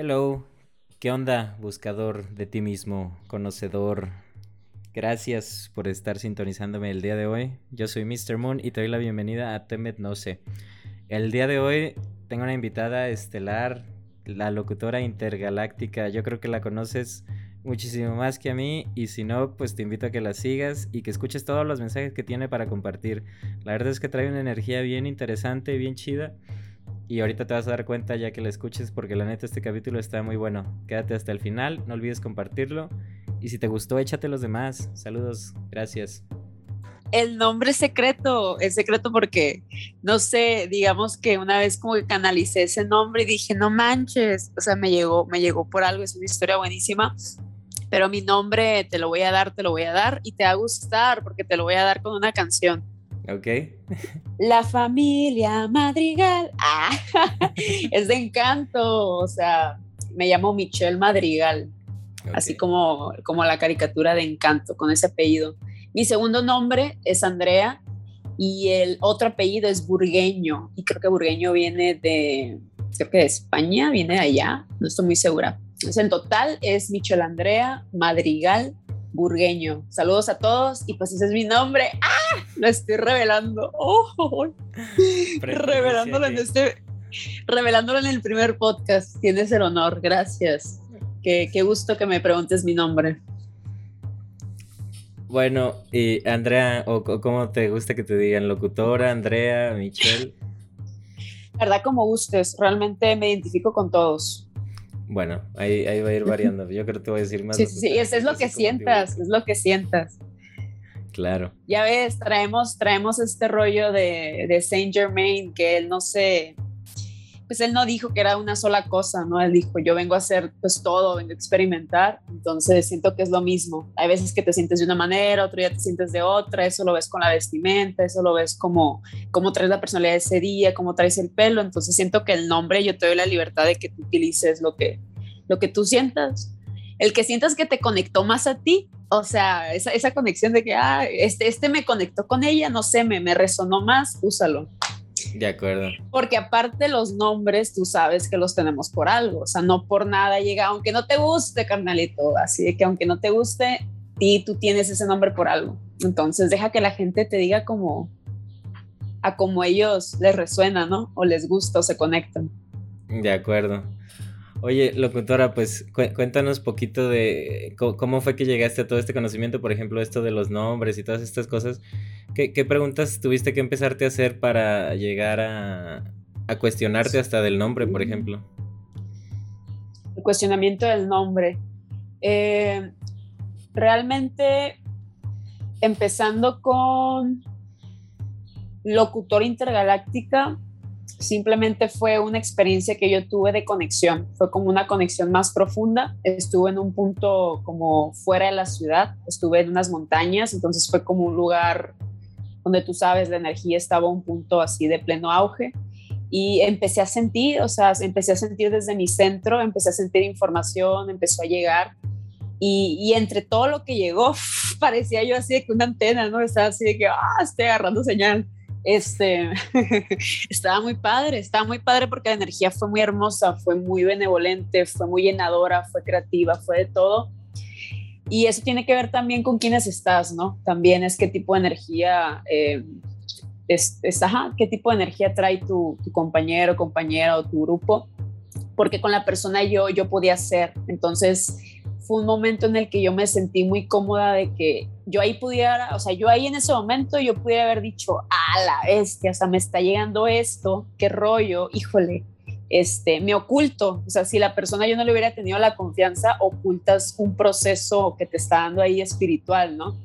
Hello, ¿qué onda, buscador de ti mismo, conocedor? Gracias por estar sintonizándome el día de hoy. Yo soy Mr. Moon y te doy la bienvenida a Temet No sé. El día de hoy tengo una invitada estelar, la locutora intergaláctica. Yo creo que la conoces muchísimo más que a mí y si no, pues te invito a que la sigas y que escuches todos los mensajes que tiene para compartir. La verdad es que trae una energía bien interesante, bien chida y ahorita te vas a dar cuenta ya que la escuches porque la neta este capítulo está muy bueno. Quédate hasta el final, no olvides compartirlo. Y si te gustó, échate los demás. Saludos, gracias. El nombre secreto, es secreto porque, no sé, digamos que una vez como que canalicé ese nombre y dije, no manches, o sea, me llegó, me llegó por algo, es una historia buenísima, pero mi nombre te lo voy a dar, te lo voy a dar y te va a gustar porque te lo voy a dar con una canción. Ok. La familia Madrigal. Ah, es de encanto. O sea, me llamo Michelle Madrigal. Así como, como la caricatura de encanto, con ese apellido. Mi segundo nombre es Andrea y el otro apellido es Burgueño. Y creo que Burgueño viene de, creo que de España, viene de allá. No estoy muy segura. Entonces, en total es Michelle Andrea Madrigal burgueño. Saludos a todos y pues ese es mi nombre. ¡Ah! Lo estoy revelando. ¡Oh! Revelándolo en este, revelándolo en el primer podcast. Tienes el honor. Gracias. Qué, qué gusto que me preguntes mi nombre. Bueno, y Andrea, o cómo te gusta que te digan, locutora, Andrea, Michelle. La verdad, como gustes, realmente me identifico con todos. Bueno, ahí, ahí va a ir variando. Yo creo que te voy a decir más. Sí, sí, sí, es, es lo que sientas, es lo que sientas. Claro. Ya ves, traemos, traemos este rollo de, de Saint Germain, que él no sé, pues él no dijo que era una sola cosa, ¿no? Él dijo, yo vengo a hacer pues todo, vengo a experimentar, entonces siento que es lo mismo. Hay veces que te sientes de una manera, otro día te sientes de otra, eso lo ves con la vestimenta, eso lo ves como cómo traes la personalidad de ese día, cómo traes el pelo, entonces siento que el nombre yo te doy la libertad de que tú utilices lo que, lo que tú sientas. El que sientas que te conectó más a ti, o sea, esa, esa conexión de que, ah, este, este me conectó con ella, no sé, me, me resonó más, úsalo. De acuerdo. Porque aparte los nombres, tú sabes que los tenemos por algo, o sea, no por nada llega, aunque no te guste, carnalito, así de que aunque no te guste, ti tú tienes ese nombre por algo. Entonces deja que la gente te diga como a como ellos les resuena, ¿no? O les gusta o se conectan. De acuerdo. Oye, locutora, pues cuéntanos poquito de cómo fue que llegaste a todo este conocimiento, por ejemplo, esto de los nombres y todas estas cosas. ¿Qué, preguntas tuviste que empezarte a hacer para llegar a, cuestionarte hasta del nombre, por ejemplo? El cuestionamiento del nombre. Eh, realmente, empezando con locutor intergaláctica, simplemente fue una experiencia que yo tuve de conexión, fue como una conexión más profunda, estuve en un punto como fuera de la ciudad, estuve en unas montañas, entonces fue como un lugar donde tú sabes, la energía estaba a un punto así de pleno auge y empecé a sentir, o sea, empecé a sentir desde mi centro, empecé a sentir información, empezó a llegar y, entre todo lo que llegó, parecía yo así de que una antena, ¿no? Estaba así de que, ah, estoy agarrando señal este, estaba muy padre, estaba muy padre porque la energía fue muy hermosa, fue muy benevolente, fue muy llenadora, fue creativa, fue de todo. Y eso tiene que ver también con quiénes estás, ¿no? También es qué tipo de energía, eh, es, ajá, qué tipo de energía trae tu, tu, compañero, compañera o tu grupo, porque con la persona yo, yo podía ser. Entonces, fue un momento en el que yo me sentí muy cómoda de que yo ahí pudiera, o sea, yo ahí en ese momento yo pudiera haber dicho, a la bestia, o sea, me está llegando esto, qué rollo, híjole, este, me oculto, o sea, si la persona yo no le hubiera tenido la confianza, ocultas un proceso que te está dando ahí espiritual, ¿no?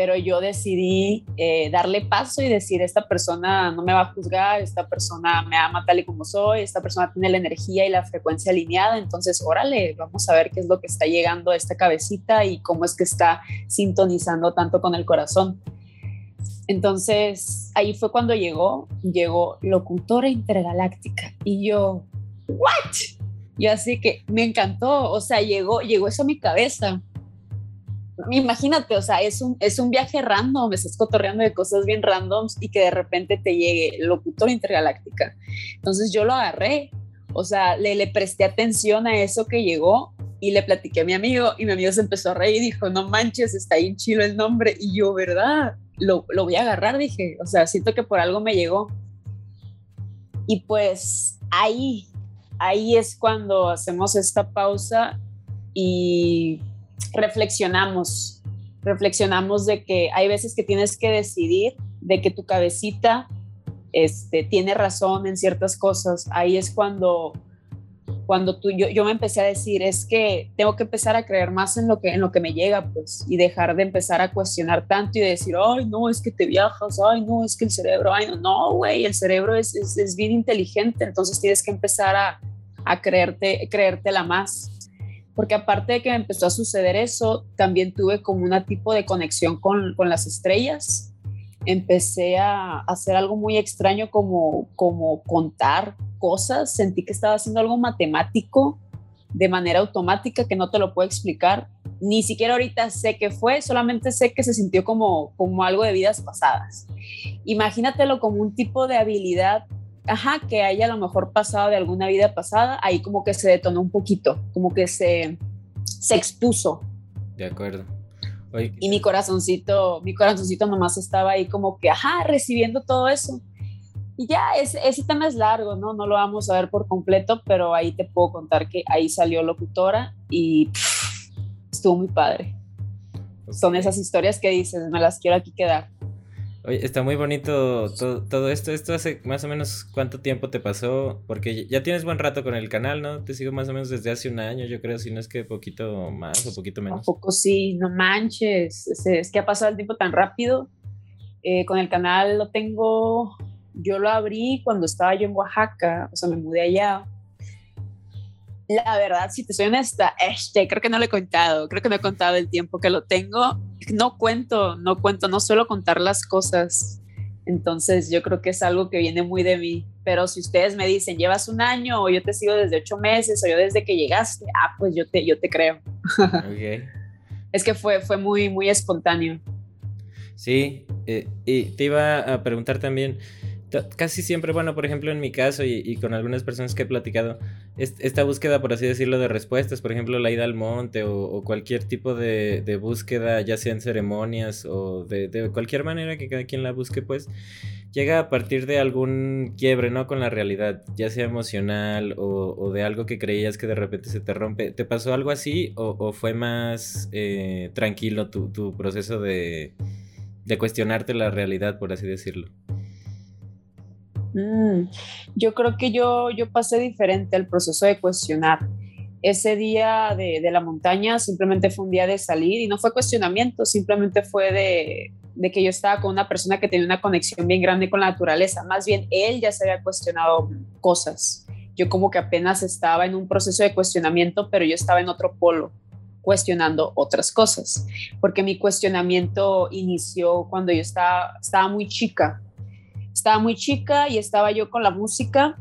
pero yo decidí eh, darle paso y decir, esta persona no me va a juzgar, esta persona me ama tal y como soy, esta persona tiene la energía y la frecuencia alineada, entonces órale, vamos a ver qué es lo que está llegando a esta cabecita y cómo es que está sintonizando tanto con el corazón. Entonces ahí fue cuando llegó, llegó locutora intergaláctica y yo, ¿what? Y así que me encantó, o sea, llegó, llegó eso a mi cabeza imagínate, o sea, es un, es un viaje random, estás cotorreando de cosas bien randoms y que de repente te llegue locutor intergaláctica. Entonces yo lo agarré, O sea, le, le presté atención a eso que llegó y le platiqué a mi amigo y mi amigo se empezó a reír y dijo, no manches, está ahí en chilo el nombre. Y yo, ¿verdad? Lo, lo voy a agarrar, dije. O sea, siento que por algo me llegó. Y pues ahí, ahí es cuando hacemos esta pausa y reflexionamos. Reflexionamos de que hay veces que tienes que decidir, de que tu cabecita este, tiene razón en ciertas cosas. Ahí es cuando cuando tú, yo, yo me empecé a decir, es que tengo que empezar a creer más en lo que, en lo que me llega, pues, y dejar de empezar a cuestionar tanto y decir, ay, no, es que te viajas, ay, no, es que el cerebro, ay, no, no, güey, el cerebro es, es, es, bien inteligente, entonces tienes que empezar a, a creerte, creértela más. Porque aparte de que me empezó a suceder eso, también tuve como una tipo de conexión con, con las estrellas. Empecé a hacer algo muy extraño como, como contar cosas, sentí que estaba haciendo algo matemático de manera automática que no te lo puedo explicar. Ni siquiera ahorita sé qué fue, solamente sé que se sintió como, como algo de vidas pasadas. Imagínatelo como un tipo de habilidad, ajá, que haya a lo mejor pasado de alguna vida pasada, ahí como que se detonó un poquito, como que se, se expuso. De acuerdo. Y mi corazoncito, mi corazoncito nomás estaba ahí como que, ajá, recibiendo todo eso. Y ya, ese, ese tema es largo, ¿no? No lo vamos a ver por completo, pero ahí te puedo contar que ahí salió locutora y estuvo muy padre. Son esas historias que dices, me las quiero aquí quedar. Oye, está muy bonito todo, todo, esto. ¿Esto hace más o menos cuánto tiempo te pasó? Porque ya tienes buen rato con el canal, ¿no? Te sigo más o menos desde hace un año, yo creo, si no es que poquito más o poquito menos. Un poco sí, no manches. Es, es, que ha pasado el tiempo tan rápido. Eh, con el canal lo tengo yo lo abrí cuando estaba yo en Oaxaca, o sea, me mudé allá. La verdad, si te soy honesta, este, creo que no lo he contado, creo que no he contado el tiempo que lo tengo. No cuento, no cuento, no suelo contar las cosas. Entonces yo creo que es algo que viene muy de mí. Pero si ustedes me dicen, llevas un año o yo te sigo desde ocho meses o yo desde que llegaste, ah, pues yo te, yo te creo. Okay. es que fue, fue muy, muy espontáneo. Sí, eh, y te iba a preguntar también, casi siempre, bueno, por ejemplo, en mi caso y, con algunas personas que he platicado, esta búsqueda, por así decirlo, de respuestas, por ejemplo, la ida al monte o, cualquier tipo de, búsqueda, ya sea en ceremonias o de, cualquier manera que cada quien la busque, pues, llega a partir de algún quiebre, ¿no? Con la realidad, ya sea emocional o, de algo que creías que de repente se te rompe. ¿Te pasó algo así o, fue más eh, tranquilo tu, tu proceso de, de cuestionarte la realidad, por así decirlo? Mm, yo creo que yo, yo pasé diferente al proceso de cuestionar. Ese día de, de, la montaña simplemente fue un día de salir y no fue cuestionamiento, simplemente fue de, de, que yo estaba con una persona que tenía una conexión bien grande con la naturaleza. Más bien, él ya se había cuestionado cosas. Yo como que apenas estaba en un proceso de cuestionamiento, pero yo estaba en otro polo cuestionando otras cosas, porque mi cuestionamiento inició cuando yo estaba, estaba muy chica, estaba muy chica y estaba yo con la música.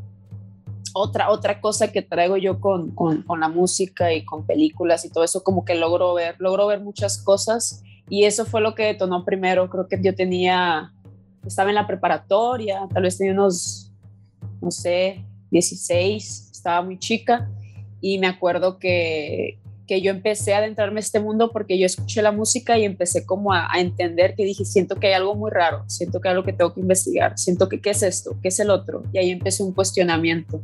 Otra, otra cosa que traigo yo con, con, con, la música y con películas y todo eso, como que logro ver, logro ver muchas cosas y eso fue lo que detonó primero. Creo que yo tenía, estaba en la preparatoria, tal vez tenía unos, no sé, 16, estaba muy chica y me acuerdo que, que yo empecé a adentrarme a este mundo porque yo escuché la música y empecé como a, entender que dije, siento que hay algo muy raro, siento que hay algo que tengo que investigar, siento que qué es esto, qué es el otro. Y ahí empecé un cuestionamiento.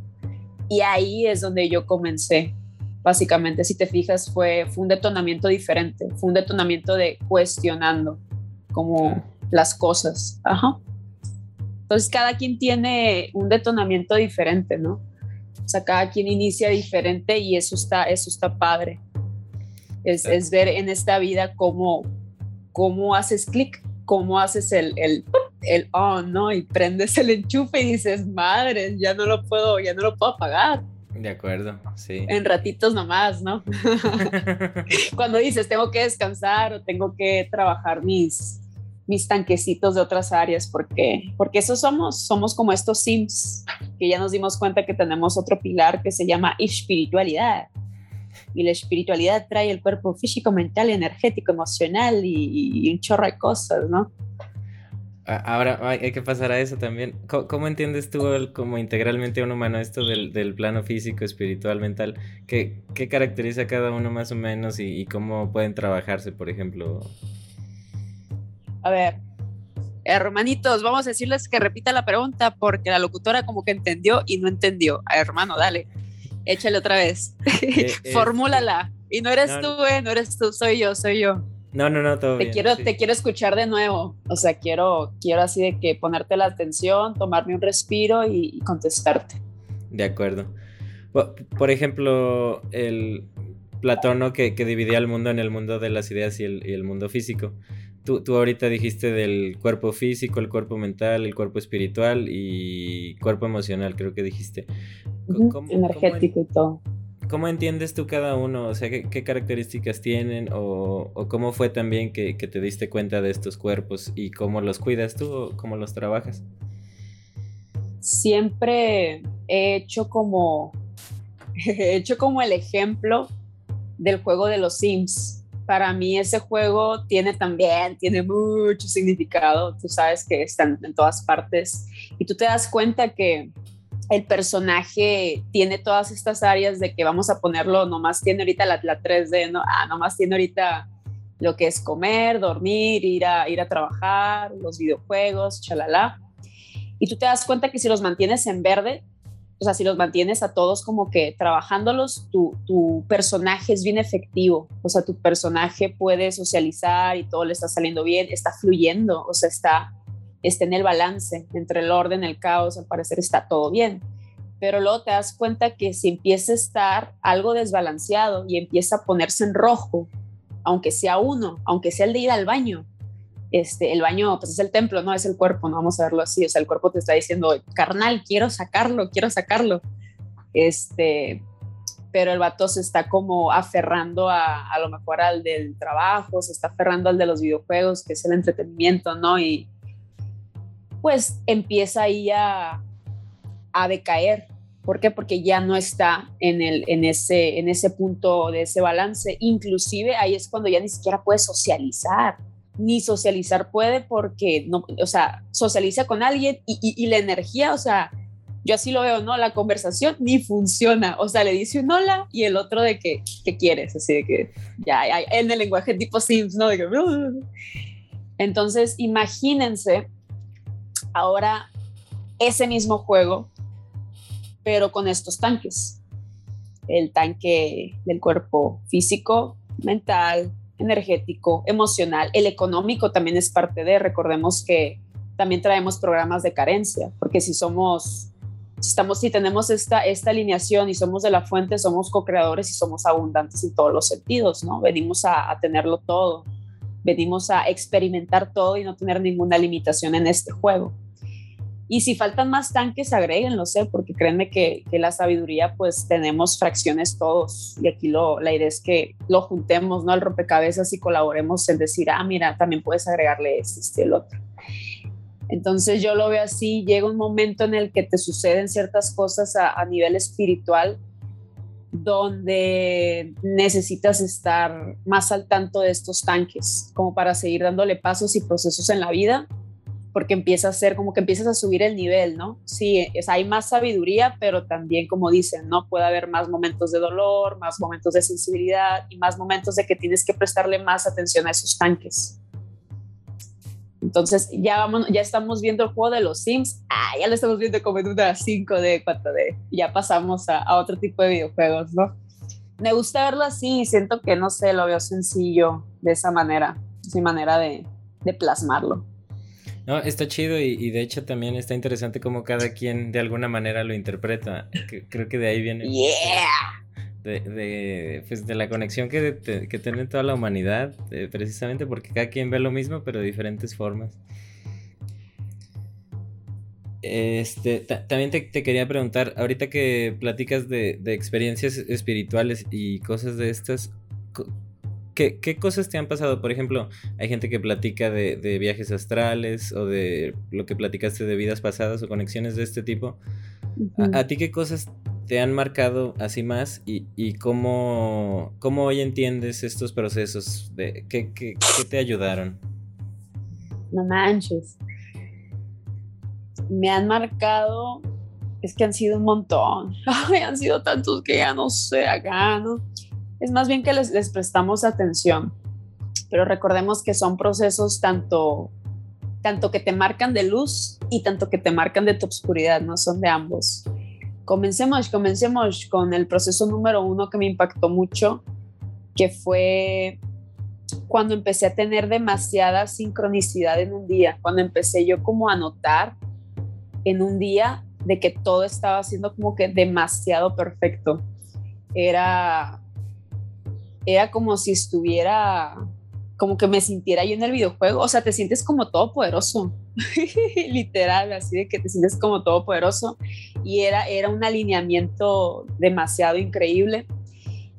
Y ahí es donde yo comencé. Básicamente, si te fijas, fue, fue un detonamiento diferente, fue un detonamiento de cuestionando como las cosas. Ajá. Entonces, cada quien tiene un detonamiento diferente, ¿no? O sea, cada quien inicia diferente y eso está, eso está padre es, ver en esta vida cómo, cómo haces clic, cómo haces el, el, el on, ¿no? Y prendes el enchufe y dices, madre, ya no lo puedo, ya no lo puedo apagar. De acuerdo, sí. En ratitos nomás, ¿no? Cuando dices, tengo que descansar o tengo que trabajar mis, mis tanquecitos de otras áreas, porque, porque eso somos, somos como estos Sims, que ya nos dimos cuenta que tenemos otro pilar que se llama espiritualidad y la espiritualidad trae el cuerpo físico, mental, energético, emocional y, un chorro de cosas, ¿no? Ahora hay que pasar a eso también. ¿Cómo, entiendes tú como integralmente un humano esto del, plano físico, espiritual, mental? ¿Qué, ¿Qué, caracteriza a cada uno más o menos y, cómo pueden trabajarse, por ejemplo? A ver, hermanitos, vamos a decirles que repita la pregunta porque la locutora como que entendió y no entendió. hermano, dale, échale otra vez. Eh, Formúlala. Y no eres tú, eh, no eres tú, soy yo, soy yo. No, no, no, todo te bien. Quiero, Te quiero escuchar de nuevo. O sea, quiero, quiero así de que ponerte la atención, tomarme un respiro y, contestarte. De acuerdo. Por ejemplo, el Platón que, que, dividía el mundo en el mundo de las ideas y el, mundo físico. Tú, tú, ahorita dijiste del cuerpo físico, el cuerpo mental, el cuerpo espiritual y cuerpo emocional, creo que dijiste. Energético y todo. ¿Cómo entiendes tú cada uno? O sea, ¿qué, características tienen? O, cómo fue también que, te diste cuenta de estos cuerpos? ¿Y cómo los cuidas tú o cómo los trabajas? Siempre he hecho como, he hecho como el ejemplo del juego de los Sims. Para mí ese juego tiene también, tiene mucho significado. Tú sabes que están en todas partes y tú te das cuenta que el personaje tiene todas estas áreas de que vamos a ponerlo, nomás tiene ahorita la, 3D, ¿no? Ah, nomás tiene ahorita lo que es comer, dormir, ir a, ir a trabajar, los videojuegos, chalala. Y tú te das cuenta que si los mantienes en verde, o sea, si los mantienes a todos como que trabajándolos, tu, personaje es bien efectivo. O sea, tu personaje puede socializar y todo le está saliendo bien, está fluyendo, o sea, está esté en el balance entre el orden, el caos, al parecer está todo bien. Pero luego te das cuenta que si empieza a estar algo desbalanceado y empieza a ponerse en rojo, aunque sea uno, aunque sea el de ir al baño, este, el baño pues es el templo, no es el cuerpo, no vamos a verlo así, o sea, el cuerpo te está diciendo, carnal, quiero sacarlo, quiero sacarlo. Este, pero el vato se está como aferrando a, a lo mejor al del trabajo, se está aferrando al de los videojuegos, que es el entretenimiento, ¿no? Y, pues empieza ahí a, a decaer. ¿Por qué? Porque ya no está en, el, en, ese, en ese punto de ese balance. Inclusive ahí es cuando ya ni siquiera puede socializar. Ni socializar puede porque, no, o sea, socializa con alguien y, y, la energía, o sea, yo así lo veo, ¿no? La conversación ni funciona. O sea, le dice un hola y el otro de que, ¿qué quieres? Así de que, ya, ya, en el lenguaje tipo Sims, ¿no? De que, entonces, imagínense ahora ese mismo juego, pero con estos tanques. El tanque del cuerpo físico, mental, energético, emocional, el económico también es parte de, recordemos que también traemos programas de carencia, porque si somos, si estamos, si tenemos esta, esta alineación y somos de la fuente, somos co-creadores y somos abundantes en todos los sentidos, ¿no? Venimos a, a tenerlo todo, venimos a experimentar todo y no tener ninguna limitación en este juego. Y si faltan más tanques, agréguenlo, sé, porque créanme que, la sabiduría, pues tenemos fracciones todos. Y aquí lo, la idea es que lo juntemos, ¿no? Al rompecabezas y colaboremos en decir, ah, mira, también puedes agregarle este, este, el otro. Entonces yo lo veo así, llega un momento en el que te suceden ciertas cosas a nivel espiritual donde necesitas estar más al tanto de estos tanques, como para seguir dándole pasos y procesos en la vida porque empieza a ser como que empiezas a subir el nivel, ¿no? Sí, es, hay más sabiduría, pero también, como dicen, ¿no? Puede haber más momentos de dolor, más momentos de sensibilidad y más momentos de que tienes que prestarle más atención a esos tanques. Entonces, ya, vamos, ya estamos viendo el juego de los Sims. Ah, ya lo estamos viendo como en una 5D, 4D. Ya pasamos a, a otro tipo de videojuegos, ¿no? Me gusta verlo así y siento que, no sé, lo veo sencillo de esa manera. Es mi manera de, de plasmarlo. No, está chido y, de hecho también está interesante cómo cada quien de alguna manera lo interpreta. creo que de ahí viene. De, de, pues de la conexión que, que tiene toda la humanidad, eh, precisamente porque cada quien ve lo mismo, pero de diferentes formas. Este, también te, te, quería preguntar, ahorita que platicas de, de experiencias espirituales y cosas de estas, ¿Qué, cosas te han pasado? Por ejemplo, hay gente que platica de, viajes astrales o de lo que platicaste de vidas pasadas o conexiones de este tipo. ¿A, ti qué cosas te han marcado así más y, cómo, cómo, hoy entiendes estos procesos? De, ¿qué, qué, te ayudaron? No manches. me han marcado, es que han sido un montón, han sido tantos que ya no sé acá, ¿no? Es más bien que les, prestamos atención, pero recordemos que son procesos tanto, tanto que te marcan de luz y tanto que te marcan de tu obscuridad, no son de ambos. Comencemos, comencemos con el proceso número uno que me impactó mucho, que fue cuando empecé a tener demasiada sincronicidad en un día, cuando empecé yo como a notar en un día de que todo estaba siendo como que demasiado perfecto. Era, era como si estuviera, como que me sintiera yo en el videojuego, o sea, te sientes como todopoderoso, literal, así de que te sientes como todopoderoso. Y era, era un alineamiento demasiado increíble.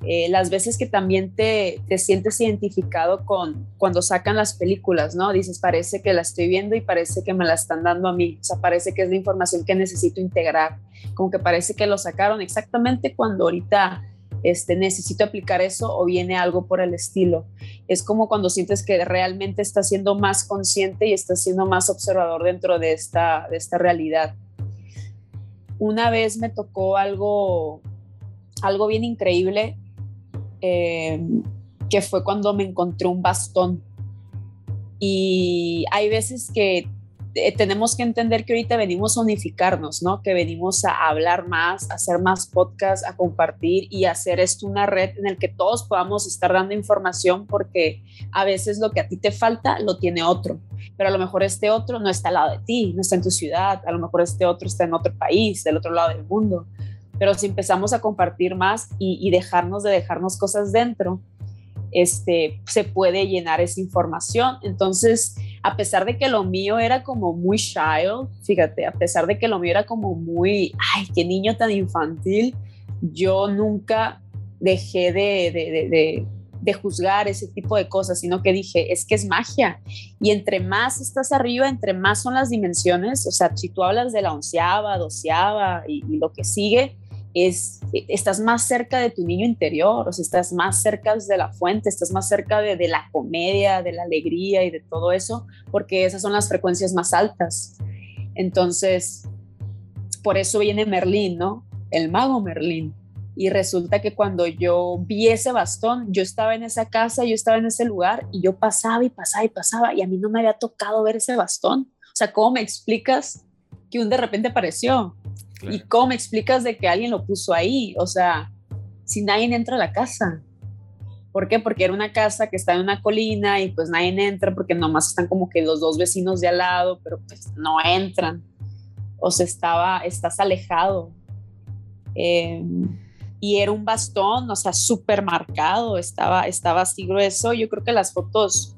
Eh, las veces que también te, te, sientes identificado con cuando sacan las películas, ¿no? Dices, parece que la estoy viendo y parece que me la están dando a mí, o sea, parece que es la información que necesito integrar, como que parece que lo sacaron exactamente cuando ahorita este, necesito aplicar eso o viene algo por el estilo. Es como cuando sientes que realmente estás siendo más consciente y estás siendo más observador dentro de esta, de esta realidad. Una vez me tocó algo, algo bien increíble eh, que fue cuando me encontré un bastón. Y hay veces que eh, tenemos que entender que ahorita venimos a unificarnos, ¿no? Que venimos a hablar más, a hacer más podcasts, a compartir y hacer esto una red en el que todos podamos estar dando información porque a veces lo que a ti te falta lo tiene otro, pero a lo mejor este otro no está al lado de ti, no está en tu ciudad, a lo mejor este otro está en otro país, del otro lado del mundo pero si empezamos a compartir más y, dejarnos de dejarnos cosas dentro, este, se puede llenar esa información. Entonces, a pesar de que lo mío era como muy child, fíjate, a pesar de que lo mío era como muy, ay, qué niño tan infantil, yo nunca dejé de, de, de, de, juzgar ese tipo de cosas, sino que dije, es que es magia. Y entre más estás arriba, entre más son las dimensiones, o sea, si tú hablas de la onceava, doceava y lo que sigue, es, estás más cerca de tu niño interior, o sea, estás más cerca de la fuente, estás más cerca de, de, la comedia, de la alegría y de todo eso, porque esas son las frecuencias más altas. Entonces, por eso viene Merlín, ¿no? El mago Merlín. Y resulta que cuando yo vi ese bastón, yo estaba en esa casa, yo estaba en ese lugar y yo pasaba y pasaba y pasaba y a mí no me había tocado ver ese bastón. O sea, ¿cómo me explicas que un de repente apareció? ¿Y cómo me explicas de que alguien lo puso ahí? O sea, si nadie entra a la casa. ¿Por qué? Porque era una casa que está en una colina y pues nadie entra porque nomás están como que los dos vecinos de al lado, pero pues no entran. O sea, estaba, estás alejado. Em, y era un bastón, o sea, súper marcado, estaba, estaba así grueso. Yo creo que las fotos,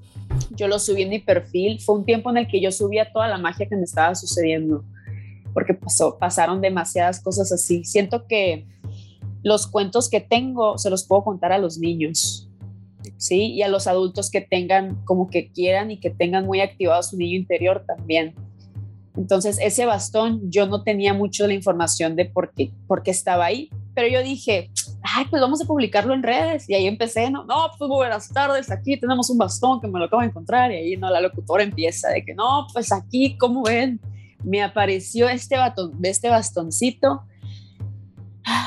yo lo subí en mi perfil. Fue un tiempo en el que yo subía toda la magia que me estaba sucediendo porque pasaron demasiadas cosas así. Siento que los cuentos que tengo se los puedo contar a los niños, ¿sí? Y a los adultos que tengan, como que quieran y que tengan muy activado su niño interior también. Entonces, ese bastón, yo no tenía mucho la información de por qué, por qué estaba ahí, pero yo dije, ay, pues vamos a publicarlo en redes. Y ahí empecé, no, no, pues buenas tardes, aquí tenemos un bastón que me lo acabo de encontrar. Y ahí, no, la locutora empieza de que, no, pues aquí, ¿cómo ven? Me apareció este, batón, este bastoncito.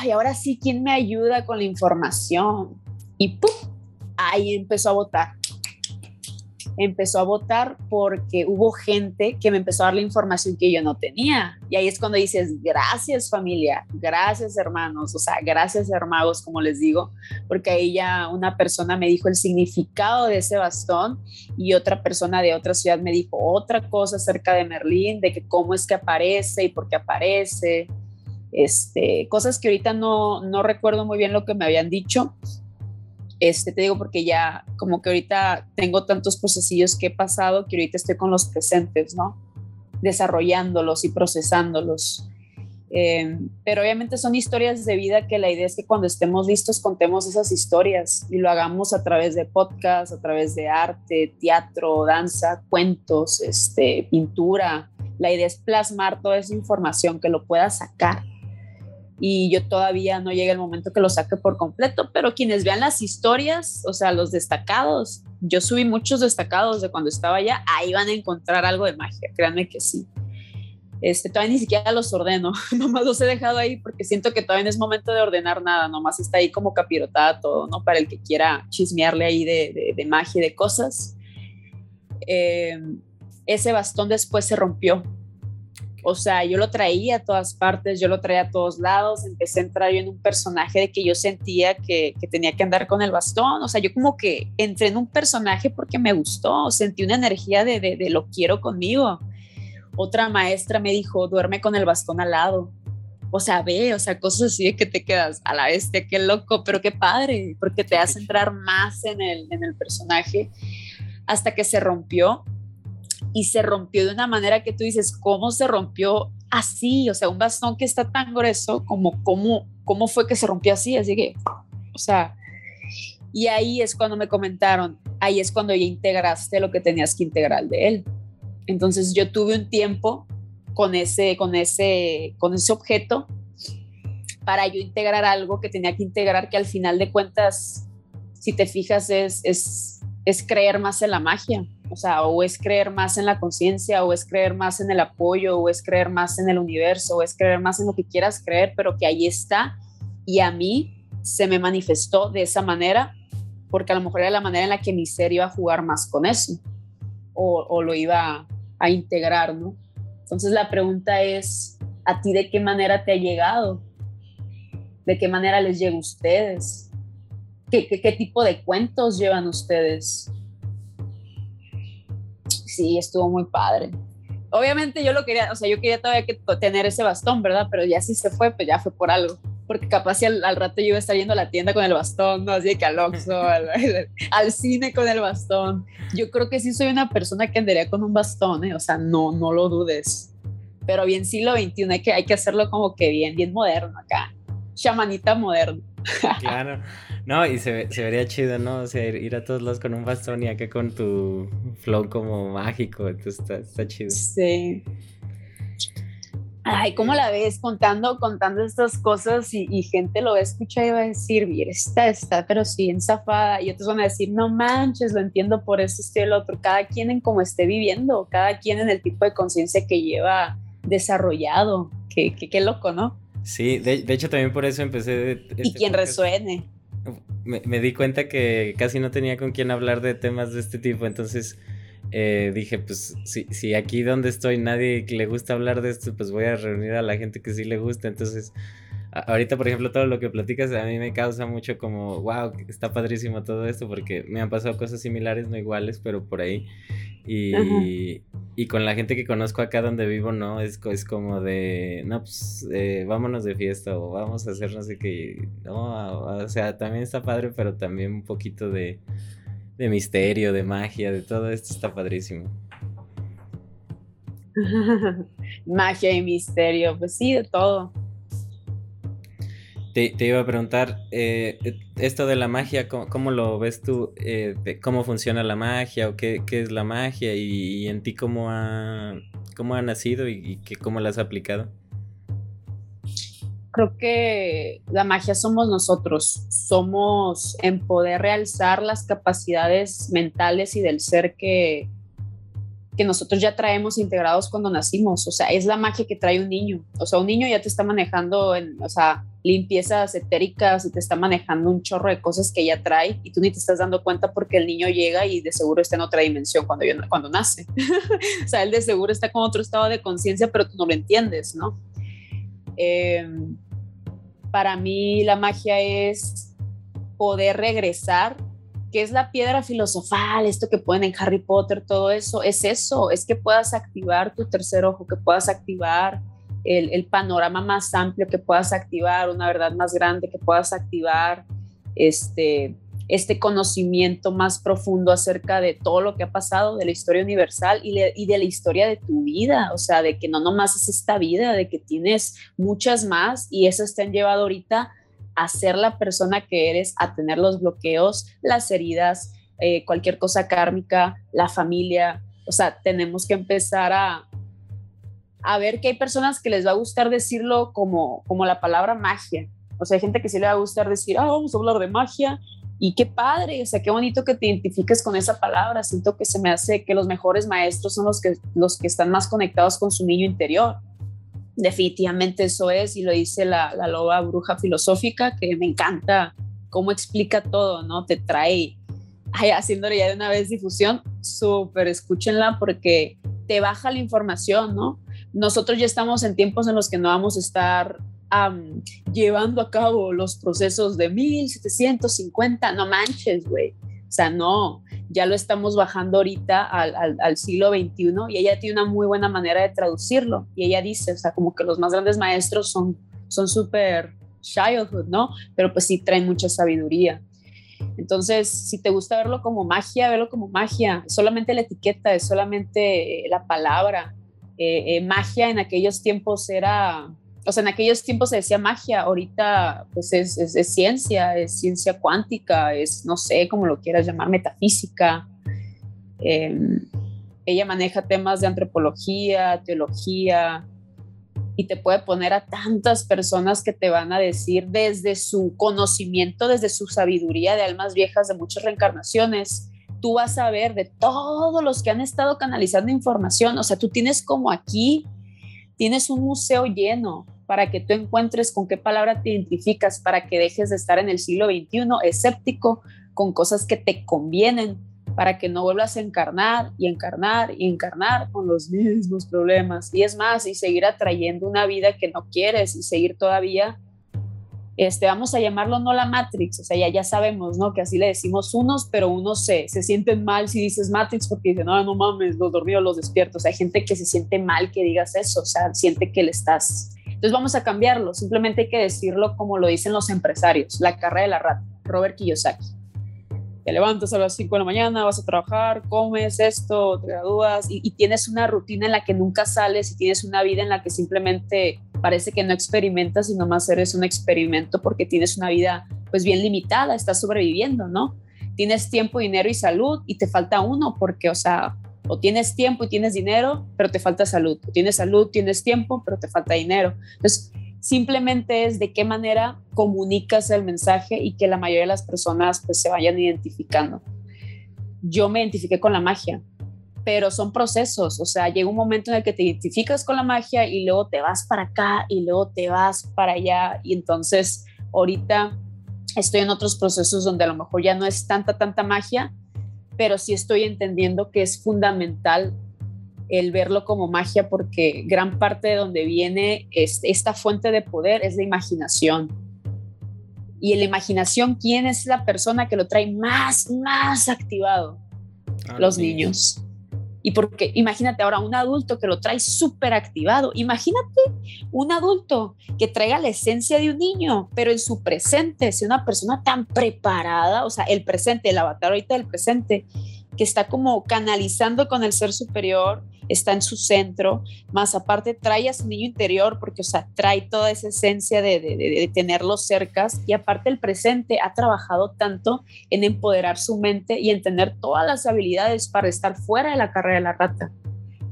Y ahora sí, ¿quién me ayuda con la información? Y ¡pum! Ahí empezó a votar empezó a votar porque hubo gente que me empezó a dar la información que yo no tenía. Y ahí es cuando dices, gracias familia, gracias hermanos, o sea, gracias hermanos, como les digo, porque ahí ya una persona me dijo el significado de ese bastón y otra persona de otra ciudad me dijo otra cosa acerca de Merlín, de que cómo es que aparece y por qué aparece. Este, cosas que ahorita no, no recuerdo muy bien lo que me habían dicho, este, te digo porque ya como que ahorita tengo tantos procesillos que he pasado que ahorita estoy con los presentes, ¿no? Desarrollándolos y procesándolos. Em, pero obviamente son historias de vida que la idea es que cuando estemos listos contemos esas historias y lo hagamos a través de podcast, a través de arte, teatro, danza, cuentos, este, pintura. La idea es plasmar toda esa información que lo pueda sacar y yo todavía no llega el momento que lo saque por completo, pero quienes vean las historias, o sea, los destacados, yo subí muchos destacados de cuando estaba allá, ahí van a encontrar algo de magia, créanme que sí. Este, todavía ni siquiera los ordeno, nomás los he dejado ahí porque siento que todavía no es momento de ordenar nada, nomás está ahí como capirotada todo, ¿no? Para el que quiera chismearle ahí de, de, magia y de cosas. Eh, ese bastón después se rompió. O sea, yo lo traía a todas partes, yo lo traía a todos lados, empecé a entrar yo en un personaje de que yo sentía que, que tenía que andar con el bastón, o sea, yo como que entré en un personaje porque me gustó, sentí una energía de, de, de lo quiero conmigo. Otra maestra me dijo, duerme con el bastón al lado. O sea, ve, o sea, cosas así de que te quedas a la bestia, qué loco, pero qué padre, porque te hace entrar más en el, en el personaje. Hasta que se rompió y se rompió de una manera que tú dices, ¿cómo se rompió así? O sea, un bastón que está tan grueso como cómo, cómo fue que se rompió así, así que, o sea, y ahí es cuando me comentaron, ahí es cuando ya integraste lo que tenías que integrar de él. Entonces yo tuve un tiempo con ese, con ese, con ese objeto para yo integrar algo que tenía que integrar, que al final de cuentas, si te fijas, es, es, es creer más en la magia. O sea, o es creer más en la conciencia, o es creer más en el apoyo, o es creer más en el universo, o es creer más en lo que quieras creer, pero que ahí está. Y a mí se me manifestó de esa manera, porque a lo mejor era la manera en la que mi ser iba a jugar más con eso, o, lo iba a integrar, ¿no? Entonces la pregunta es, ¿a ti de qué manera te ha llegado? ¿De qué manera les llega a ustedes? ¿Qué, qué, tipo de cuentos llevan ustedes? Sí, estuvo muy padre. Obviamente yo lo quería, o sea, yo quería todavía que tener ese bastón, ¿verdad? Pero ya sí se fue, pues ya fue por algo porque capaz si al, rato yo iba a estar yendo a la tienda con el bastón, ¿no? Así que al Oxxo, al, cine con el bastón. Yo creo que sí soy una persona que andaría con un bastón, ¿eh? O sea, no, no lo dudes. Pero bien siglo XXI hay que, hay que hacerlo como que bien, bien moderno acá. Chamanita moderno. Claro. No, y se, se, vería chido, ¿no? O sea, ir a todos lados con un bastón y acá con tu flow como mágico. Entonces está, está chido. Sí. Ay, ¿cómo la ves contando, contando estas cosas y, gente lo va a escuchar y va a decir, mira, está, está, pero sí, enzafada. Y otros van a decir, no manches, lo entiendo por eso, estoy el otro. Cada quien en cómo esté viviendo, cada quien en el tipo de conciencia que lleva desarrollado. Qué, qué, qué, loco, ¿no? Sí, de, hecho también por eso empecé. Este y quien resuene. Me, me di cuenta que casi no tenía con quién hablar de temas de este tipo, entonces eh, dije, pues si, si aquí donde estoy nadie le gusta hablar de esto, pues voy a reunir a la gente que sí le gusta. Entonces, ahorita, por ejemplo, todo lo que platicas a mí me causa mucho como, wow, está padrísimo todo esto, porque me han pasado cosas similares, no iguales, pero por ahí. Y, y con la gente que conozco acá donde vivo, no, es, es como de, no, pues eh, vámonos de fiesta o vamos a hacer no sé qué. No, o sea, también está padre, pero también un poquito de de misterio, de magia, de todo esto está padrísimo. magia y misterio, pues sí, de todo. Te, iba a preguntar, eh, esto de la magia, ¿cómo, lo ves tú? Eh, ¿Cómo funciona la magia o qué, es la magia y, en ti cómo ha, cómo ha nacido y, y cómo la has aplicado? creo que la magia somos nosotros, somos en poder realzar las capacidades mentales y del ser que, que nosotros ya traemos integrados cuando nacimos, o sea, es la magia que trae un niño, o sea, un niño ya te está manejando, en, o sea, limpiezas etéricas y te está manejando un chorro de cosas que ya trae y tú ni te estás dando cuenta porque el niño llega y de seguro está en otra dimensión cuando, cuando nace, o sea, él de seguro está con otro estado de conciencia, pero tú no lo entiendes, ¿no? Em, para mí la magia es poder regresar, que es la piedra filosofal, esto que ponen en Harry Potter, todo eso, es eso, es que puedas activar tu tercer ojo, que puedas activar el, el panorama más amplio, que puedas activar una verdad más grande, que puedas activar este, este conocimiento más profundo acerca de todo lo que ha pasado, de la historia universal y, de la historia de tu vida, o sea, de que no nomás es esta vida, de que tienes muchas más y esas te han llevado ahorita a ser la persona que eres, a tener los bloqueos, las heridas, eh, cualquier cosa kármica, la familia, o sea, tenemos que empezar a, a ver que hay personas que les va a gustar decirlo como, como la palabra magia. O sea, hay gente que sí le va a gustar decir, ah, vamos a hablar de magia y qué padre, o sea, qué bonito que te identifiques con esa palabra. Siento que se me hace que los mejores maestros son los que, los que están más conectados con su niño interior. Definitivamente eso es, y lo dice la, la loba bruja filosófica, que me encanta cómo explica todo, ¿no? Te trae, ay, haciéndole ya de una vez difusión, súper escúchenla porque te baja la información, ¿no? Nosotros ya estamos en tiempos en los que no vamos a estar llevando a cabo los procesos de 1750, no manches, güey. O sea, no, ya lo estamos bajando ahorita al, al, siglo XXI y ella tiene una muy buena manera de traducirlo. Y ella dice, o sea, como que los más grandes maestros son son súper childhood, ¿no? Pero pues sí traen mucha sabiduría. Entonces, si te gusta verlo como magia, verlo como magia. solamente la etiqueta, es solamente la palabra. Eh, eh, magia en aquellos tiempos era o sea, en aquellos tiempos se decía magia, ahorita pues es, es, ciencia, es ciencia cuántica, es, no sé, cómo lo quieras llamar, metafísica. Em, ella maneja temas de antropología, teología, y te puede poner a tantas personas que te van a decir desde su conocimiento, desde su sabiduría de almas viejas de muchas reencarnaciones, tú vas a ver de todos los que han estado canalizando información, o sea, tú tienes como aquí tienes un museo lleno para que tú encuentres con qué palabra te identificas, para que dejes de estar en el siglo XXI escéptico con cosas que te convienen, para que no vuelvas a encarnar y encarnar y encarnar con los mismos problemas. Y es más, y seguir atrayendo una vida que no quieres y seguir todavía este, vamos a llamarlo no la Matrix, o sea, ya, ya sabemos, ¿no? Que así le decimos unos, pero unos se, se sienten mal si dices Matrix porque dicen, no, no mames, los dormidos, los despiertos. hay gente que se siente mal que digas eso, o sea, siente que le estás. Entonces vamos a cambiarlo, simplemente hay que decirlo como lo dicen los empresarios, la carrera de la rata, Robert Kiyosaki. Te levantas a las 5 de la mañana, vas a trabajar, comes esto, te gradúas y, y tienes una rutina en la que nunca sales y tienes una vida en la que simplemente parece que no experimentas y nomás eres un experimento porque tienes una vida pues bien limitada, estás sobreviviendo, ¿no? Tienes tiempo, dinero y salud y te falta uno porque, o sea, o tienes tiempo y tienes dinero, pero te falta salud, o tienes salud, tienes tiempo, pero te falta dinero. Entonces, simplemente es de qué manera comunicas el mensaje y que la mayoría de las personas pues se vayan identificando. Yo me identifiqué con la magia, pero son procesos, o sea, llega un momento en el que te identificas con la magia y luego te vas para acá y luego te vas para allá y entonces ahorita estoy en otros procesos donde a lo mejor ya no es tanta, tanta magia, pero sí estoy entendiendo que es fundamental el verlo como magia porque gran parte de donde viene esta fuente de poder es la imaginación. Y en la imaginación, ¿quién es la persona que lo trae más, más activado? Ah, los niños. Y porque imagínate ahora un adulto que lo trae súper activado. Imagínate un adulto que traiga la esencia de un niño, pero en su presente, sea una persona tan preparada, o sea, el presente, el avatar ahorita del presente, que está como canalizando con el ser superior, está en su centro, más aparte trae a su niño interior, porque, o sea, trae toda esa esencia de, de, de, tenerlos cercas, y aparte el presente ha trabajado tanto en empoderar su mente y en tener todas las habilidades para estar fuera de la carrera de la rata.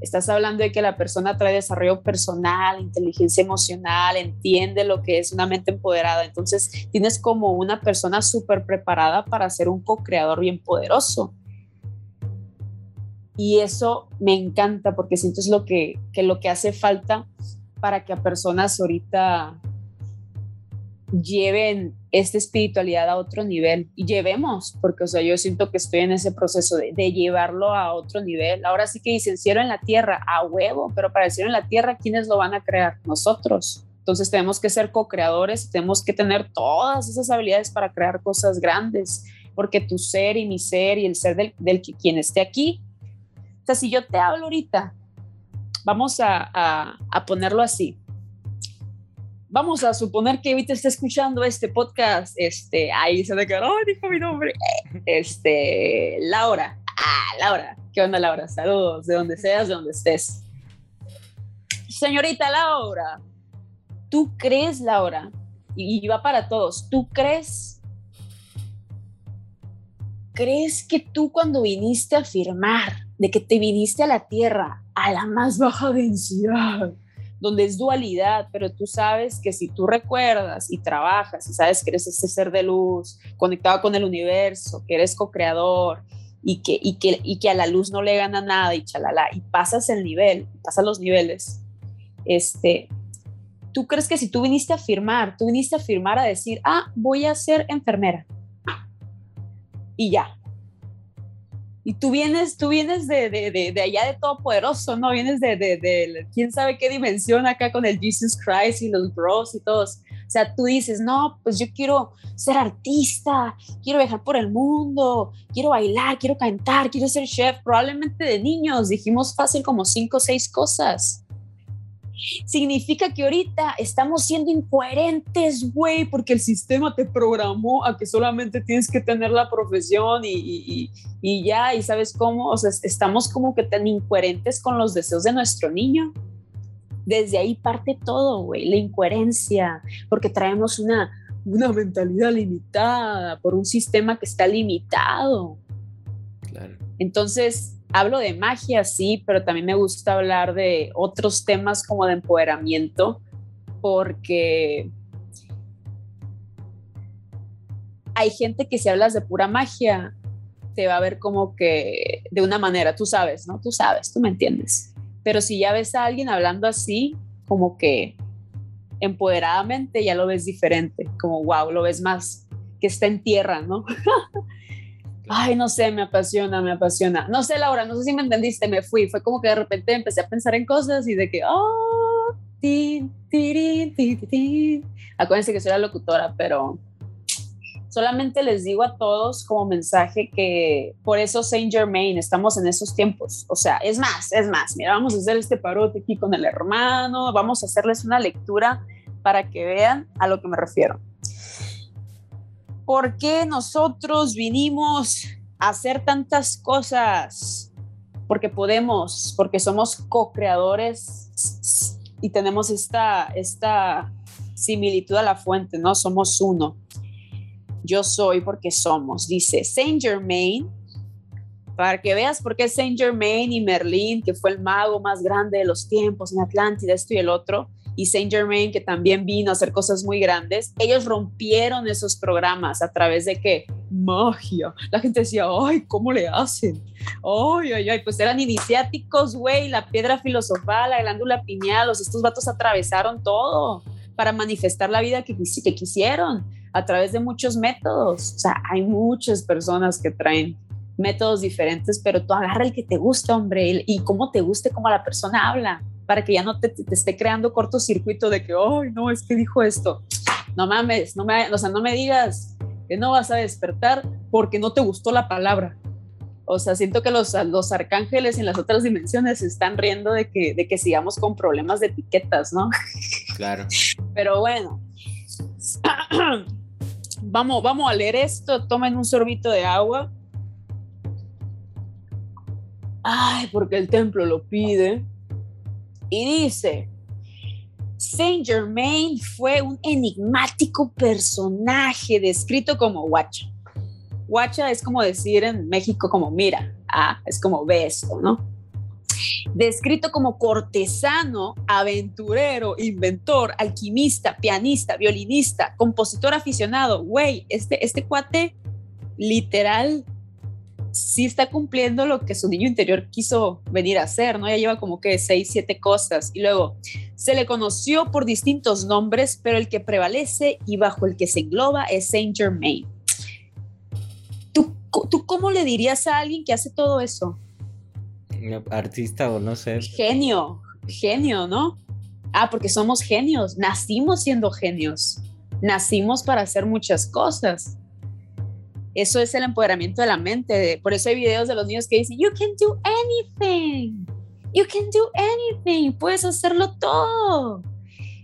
Estás hablando de que la persona trae desarrollo personal, inteligencia emocional, entiende lo que es una mente empoderada. Entonces tienes como una persona súper preparada para ser un co-creador bien poderoso y eso me encanta porque siento es lo que, lo que hace falta para que a personas ahorita lleven esta espiritualidad a otro nivel y llevemos, porque o sea, yo siento que estoy en ese proceso de, llevarlo a otro nivel. Ahora sí que dicen cielo en la tierra, a huevo, pero para el cielo en la tierra, ¿quiénes lo van a crear? Nosotros. Entonces tenemos que ser co-creadores, tenemos que tener todas esas habilidades para crear cosas grandes, porque tu ser y mi ser y el ser del, del quien esté aquí si yo te hablo ahorita, vamos a, ponerlo así. Vamos a suponer que ahorita está escuchando este podcast, este, ahí se me quedó, dijo mi nombre, este, Laura. Ah, Laura, ¿qué onda Laura? Saludos, de donde seas, de donde estés. Señorita Laura, ¿tú crees, Laura? Y, y va para todos, ¿tú crees ¿crees que tú cuando viniste a firmar de que te viniste a la Tierra, a la más baja densidad, donde es dualidad, pero tú sabes que si tú recuerdas y trabajas y sabes que eres ese ser de luz, conectado con el universo, que eres co-creador y que, y, que, y que a la luz no le gana nada y chalala, y pasas el nivel, pasas los niveles, este, ¿tú crees que si tú viniste a firmar, tú viniste a firmar a decir, ah, voy a ser enfermera? Y ya. Y tú vienes, tú vienes de, de, de, de allá de Todopoderoso, ¿no? Vienes de, quién sabe qué dimensión acá con el Jesus Christ y los bros y todos. O sea, tú dices, no, pues yo quiero ser artista, quiero viajar por el mundo, quiero bailar, quiero cantar, quiero ser chef. Probablemente de niños dijimos fácil como cinco o seis cosas significa que ahorita estamos siendo incoherentes, güey, porque el sistema te programó a que solamente tienes que tener la profesión y, ya, y sabes cómo, o sea, estamos como que tan incoherentes con los deseos de nuestro niño. Desde ahí parte todo, güey, la incoherencia, porque traemos una, una mentalidad limitada por un sistema que está limitado. Claro. Entonces, hablo de magia, sí, pero también me gusta hablar de otros temas como de empoderamiento, porque hay gente que si hablas de pura magia, te va a ver como que de una manera, tú sabes, ¿no? Tú sabes, tú me entiendes. Pero si ya ves a alguien hablando así, como que empoderadamente, ya lo ves diferente, como wow, lo ves más que está en tierra, ¿no? Ay, no sé, me apasiona, me apasiona. No sé, Laura, no sé si me entendiste, me fui. Fue como que de repente empecé a pensar en cosas y de que, oh, tin, tirin, tin, Acuérdense que soy la locutora, pero solamente les digo a todos como mensaje que por eso Saint Germain, estamos en esos tiempos. O sea, es más, es más, mira, vamos a hacer este parote aquí con el hermano, vamos a hacerles una lectura para que vean a lo que me refiero. ¿Por qué nosotros vinimos a hacer tantas cosas? Porque podemos, porque somos co-creadores y tenemos esta, esta similitud a la fuente, ¿no? Somos uno. Yo soy porque somos, dice Saint Germain, para que veas por qué Saint Germain y Merlín, que fue el mago más grande de los tiempos en Atlántida, esto y el otro, y Saint Germain, que también vino a hacer cosas muy grandes, ellos rompieron esos programas a través de que magia. La gente decía, ay, ¿cómo le hacen? Ay, ay, ay, pues eran iniciáticos, güey, la piedra filosofal, la glándula pineal, los estos vatos atravesaron todo para manifestar la vida que, que quisieron a través de muchos métodos. O sea, hay muchas personas que traen métodos diferentes, pero tú agarra el que te gusta, hombre, y cómo te guste cómo la persona habla para que ya no te, esté creando cortocircuito de que, ay, no, es que dijo esto. No mames, no me, o sea, no me digas que no vas a despertar porque no te gustó la palabra. O sea, siento que los, los arcángeles en las otras dimensiones se están riendo de que, de que sigamos con problemas de etiquetas, ¿no? Claro. Pero bueno, vamos, vamos a leer esto. Tomen un sorbito de agua. Ay, porque el templo lo pide. Y dice, Saint Germain fue un enigmático personaje descrito como guacha. Guacha es como decir en México como mira, ah, es como ve esto, ¿no? Descrito como cortesano, aventurero, inventor, alquimista, pianista, violinista, compositor aficionado. Güey, este, este cuate literal sí está cumpliendo lo que su niño interior quiso venir a hacer, ¿no? Ya lleva como que seis, siete cosas. Y luego, se le conoció por distintos nombres, pero el que prevalece y bajo el que se engloba es Saint Germain. ¿Tú, tú cómo le dirías a alguien que hace todo eso? Artista o no sé. Genio, genio, ¿no? Ah, porque somos genios, nacimos siendo genios, nacimos para hacer muchas cosas. Eso es el empoderamiento de la mente. Por eso hay videos de los niños que dicen, you can do anything. You can do anything. Puedes hacerlo todo.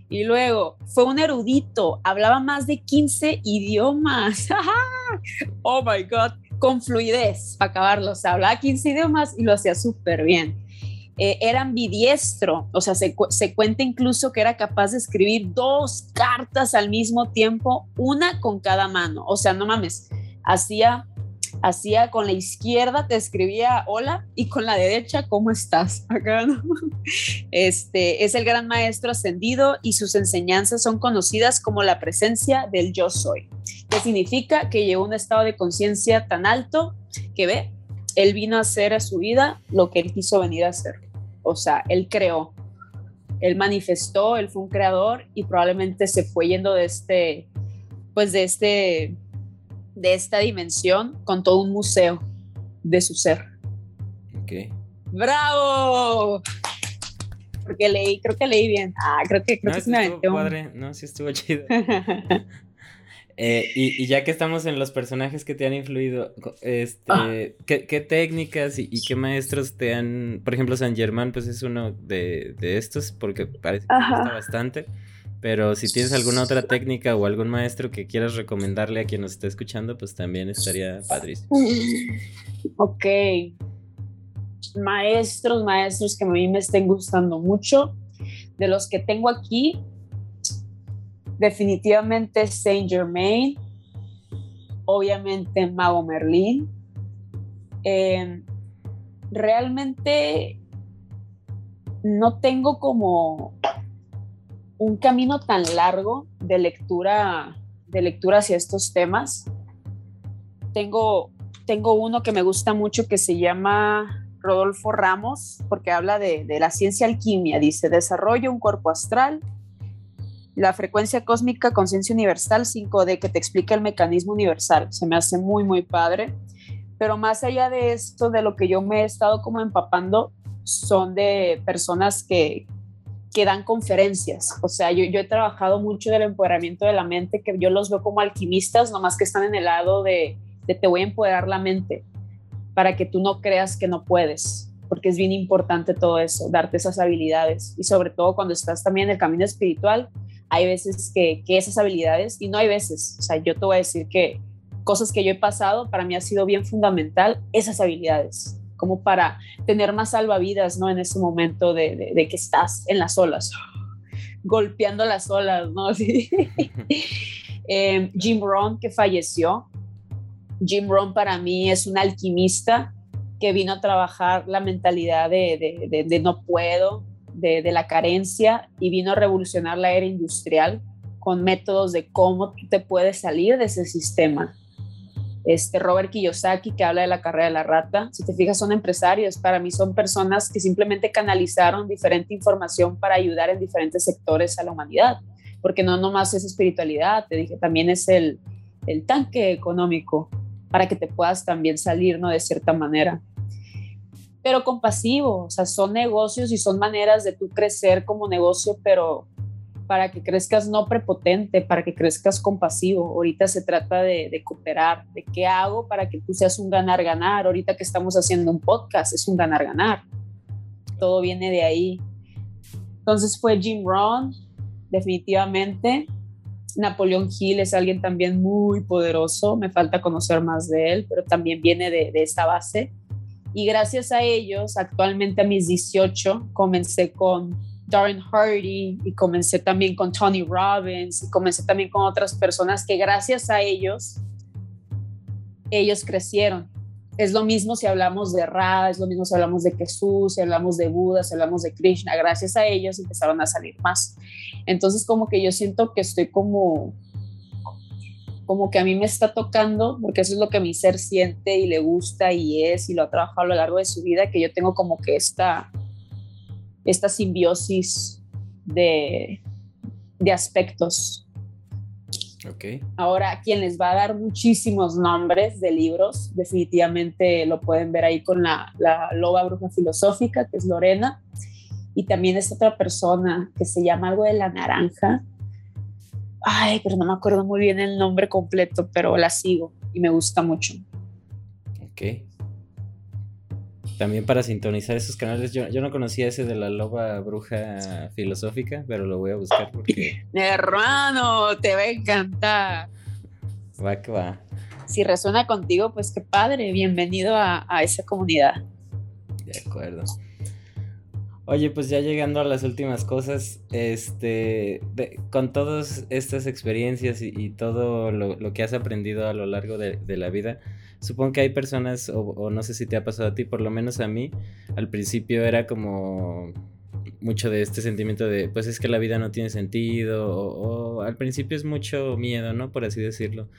Y luego fue un erudito, hablaba más de 15 idiomas. oh my God, con fluidez para acabarlo. Hablaba 15 idiomas y lo hacía súper bien. Eh, era ambidiestro, o sea, se, se, cuenta incluso que era capaz de escribir dos cartas al mismo tiempo, una con cada mano. O sea, no mames, hacía, hacía con la izquierda, te escribía hola y con la derecha, ¿cómo estás? Acá, Este, es el gran maestro ascendido y sus enseñanzas son conocidas como la presencia del yo soy, que significa que llegó a un estado de conciencia tan alto que ve, él vino a hacer a su vida lo que él quiso venir a hacer. O sea, él creó. Él manifestó, él fue un creador y probablemente se fue yendo de este, pues de este, de esta dimensión con todo un museo de su ser. Ok. ¡Bravo! Porque leí, creo que leí bien. Ah, creo que, creo no, que sí me estuvo padre. No, sí estuvo chido. Eh, y, y ya que estamos en los personajes que te han influido, este, Ah. ¿qué, qué técnicas y, y qué maestros te han, por ejemplo, San Germán, pues es uno de, de estos, porque parece que te Ajá. gusta bastante, pero si tienes alguna otra técnica o algún maestro que quieras recomendarle a quien nos esté escuchando, pues también estaría padrísimo. Ok. Maestros, maestros que a mí me estén gustando mucho. De los que tengo aquí, definitivamente Saint Germain, obviamente Mago Merlín. Eh, realmente no tengo como un camino tan largo de lectura, de lectura hacia estos temas. Tengo, tengo uno que me gusta mucho que se llama Rodolfo Ramos, porque habla de, la ciencia alquimia. Dice, desarrollo un cuerpo astral, la frecuencia cósmica, conciencia universal 5D, que te explica el mecanismo universal. Se me hace muy, muy padre. Pero más allá de esto, de lo que yo me he estado como empapando, son de personas que, que dan conferencias. O sea, yo, he trabajado mucho del empoderamiento de la mente, que yo los veo como alquimistas, nomás que están en el lado de, de te voy a empoderar la mente para que tú no creas que no puedes, porque es bien importante todo eso, darte esas habilidades. Y sobre todo cuando estás también en el camino espiritual, hay veces que, que esas habilidades, y no hay veces, o sea, yo te voy a decir que cosas que yo he pasado, para mí ha sido bien fundamental esas habilidades, como para tener más salvavidas, ¿no? En ese momento de, de, de que estás en las olas, golpeando las olas, ¿no? Sí. eh, Jim Rohn, que falleció. Jim Rohn para mí es un alquimista que vino a trabajar la mentalidad de, de, de, no puedo, de, de, la carencia y vino a revolucionar la era industrial con métodos de cómo te puedes salir de ese sistema. Este Robert Kiyosaki, que habla de la carrera de la rata, si te fijas, son empresarios. Para mí son personas que simplemente canalizaron diferente información para ayudar en diferentes sectores a la humanidad, porque no nomás es espiritualidad, te dije, también es el, el tanque económico para que te puedas también salir, ¿no? De cierta manera. Pero compasivo, o sea, son negocios y son maneras de tú crecer como negocio, pero para que crezcas no prepotente, para que crezcas compasivo. Ahorita se trata de, cooperar, de qué hago para que tú seas un ganar-ganar. Ahorita que estamos haciendo un podcast, es un ganar-ganar. Todo viene de ahí. Entonces fue Jim Rohn, definitivamente. Napoleón Hill es alguien también muy poderoso, me falta conocer más de él, pero también viene de, de esta base. Y gracias a ellos, actualmente a mis 18, comencé con Darren Hardy y comencé también con Tony Robbins y comencé también con otras personas que gracias a ellos, ellos crecieron. Es lo mismo si hablamos de Ra, es lo mismo si hablamos de Jesús, si hablamos de Buda, si hablamos de Krishna. Gracias a ellos empezaron a salir más. Entonces como que yo siento que estoy como como que a mí me está tocando, porque eso es lo que mi ser siente y le gusta y es y lo ha trabajado a lo largo de su vida, que yo tengo como que esta, esta simbiosis de, de aspectos. Ok. Ahora, quien les va a dar muchísimos nombres de libros, definitivamente lo pueden ver ahí con la, la loba bruja filosófica, que es Lorena, y también esta otra persona que se llama algo de la naranja. Ay, pero no me acuerdo muy bien el nombre completo, pero la sigo y me gusta mucho. Ok. También para sintonizar esos canales, yo, yo no conocía ese de la loba bruja filosófica, pero lo voy a buscar porque Hermano, te va a encantar. va que va. Si resuena contigo, pues qué padre, bienvenido a, a esa comunidad. De acuerdo. Oye, pues ya llegando a las últimas cosas, este, de- con todas estas experiencias y, y todo lo, lo que has aprendido a lo largo de, de la vida, supongo que hay personas, o, no sé si te ha pasado a ti, por lo menos a mí, al principio era como mucho de este sentimiento de, pues es que la vida no tiene sentido, o, al principio es mucho miedo, ¿no? Por así decirlo.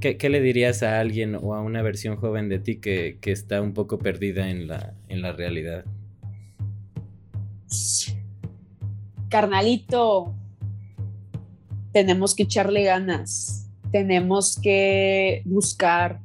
¿Qué, qué le dirías a alguien o a una versión joven de ti que, que está un poco perdida en la, en la realidad? carnalito, tenemos que echarle ganas, tenemos que buscar,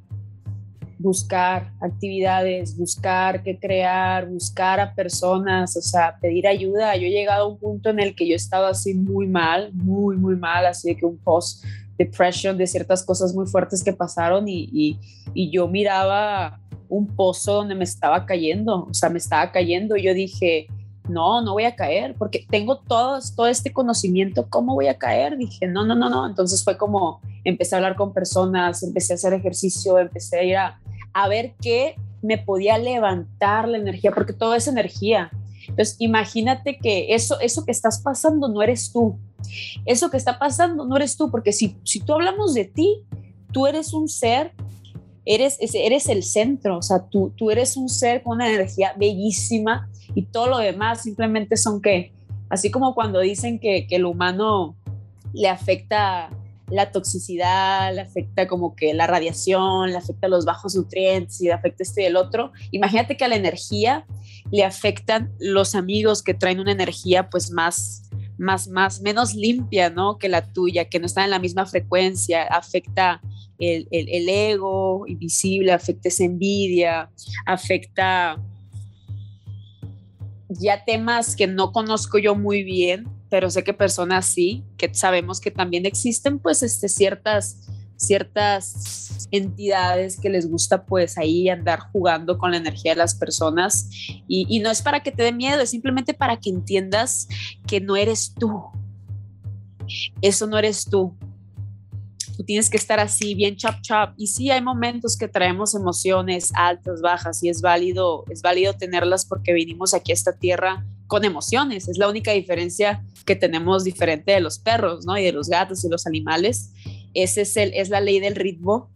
buscar actividades, buscar qué crear, buscar a personas, o sea, pedir ayuda. Yo he llegado a un punto en el que yo he estado así muy mal, muy, muy mal, así que un post depression de ciertas cosas muy fuertes que pasaron y, y, yo miraba un pozo donde me estaba cayendo, o sea, me estaba cayendo y yo dije, no, no voy a caer, porque tengo todo, todo este conocimiento, ¿cómo voy a caer? Dije, no, no, no, no. Entonces fue como, empecé a hablar con personas, empecé a hacer ejercicio, empecé a ir a, a ver qué me podía levantar la energía, porque todo es energía. Entonces, imagínate que eso, eso que estás pasando no eres tú. Eso que está pasando no eres tú, porque si, si tú hablamos de ti, tú eres un ser eres, eres el centro, o sea, tú, tú eres un ser con una energía bellísima y todo lo demás simplemente son que, así como cuando dicen que, que el humano le afecta la toxicidad, le afecta como que la radiación, le afecta los bajos nutrientes y le afecta este y el otro. Imagínate que a la energía le afectan los amigos que traen una energía pues más, más, más, menos limpia, ¿no? Que la tuya, que no están en la misma frecuencia, afecta el, el, ego invisible, afecta esa envidia, afecta ya temas que no conozco yo muy bien, pero sé que personas sí, que sabemos que también existen pues este, ciertas, ciertas entidades que les gusta pues ahí andar jugando con la energía de las personas y, no es para que te dé miedo, es simplemente para que entiendas que no eres tú. Eso no eres tú tú tienes que estar así, bien chop chop. Y sí, hay momentos que traemos emociones altas, bajas, y es válido, es válido tenerlas porque vinimos aquí a esta tierra con emociones. Es la única diferencia que tenemos diferente de los perros, ¿no? Y de los gatos y los animales. Ese es, el, es la ley del ritmo.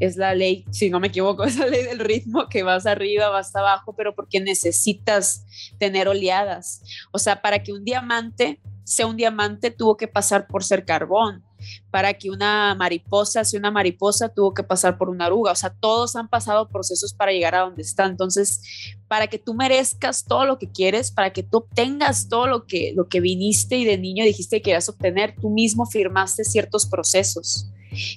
Es la ley, si no me equivoco, es la ley del ritmo que vas arriba, vas abajo, pero porque necesitas tener oleadas. O sea, para que un diamante sea un diamante, tuvo que pasar por ser carbón para que una mariposa sea una mariposa, tuvo que pasar por una aruga. O sea, todos han pasado procesos para llegar a donde está. Entonces, para que tú merezcas todo lo que quieres, para que tú obtengas todo lo que, lo que viniste y de niño dijiste que querías obtener, tú mismo firmaste ciertos procesos.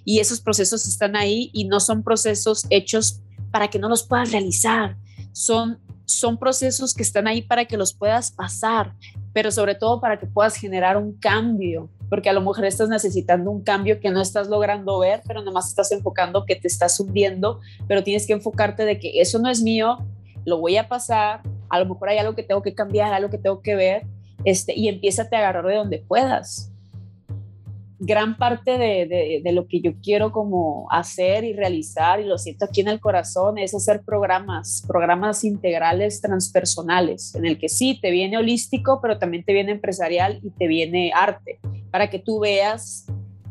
Y esos procesos están ahí y no son procesos hechos para que no los puedas realizar. Son, son procesos que están ahí para que los puedas pasar, pero sobre todo para que puedas generar un cambio porque a lo mejor estás necesitando un cambio que no estás logrando ver, pero nomás estás enfocando que te estás hundiendo, pero tienes que enfocarte de que eso no es mío, lo voy a pasar, a lo mejor hay algo que tengo que cambiar, algo que tengo que ver, este, y empieza a agarrar de donde puedas. Gran parte de, de, lo que yo quiero como hacer y realizar, y lo siento aquí en el corazón, es hacer programas, programas integrales transpersonales, en el que sí, te viene holístico, pero también te viene empresarial y te viene arte, para que tú veas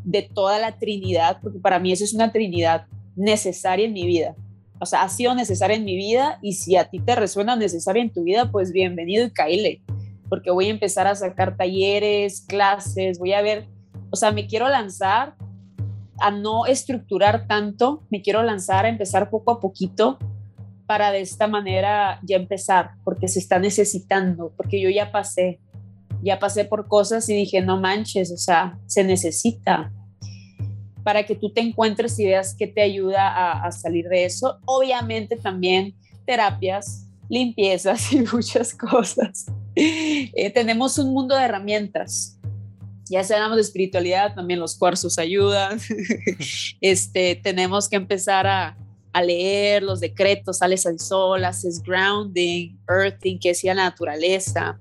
de toda la Trinidad, porque para mí eso es una Trinidad necesaria en mi vida. O sea, ha sido necesaria en mi vida y si a ti te resuena necesaria en tu vida, pues bienvenido y caíle, porque voy a empezar a sacar talleres, clases, voy a ver o sea, me quiero lanzar a no estructurar tanto, me quiero lanzar a empezar poco a poquito para de esta manera ya empezar, porque se está necesitando, porque yo ya pasé, ya pasé por cosas y dije, no manches, o sea, se necesita para que tú te encuentres ideas que te ayuda a, salir de eso. Obviamente también terapias, limpiezas y muchas cosas. Eh, tenemos un mundo de herramientas ya hablamos de espiritualidad, también los cuarzos ayudan. este, tenemos que empezar a, a leer los decretos, sales al sol, haces grounding, earthing, que es la naturaleza.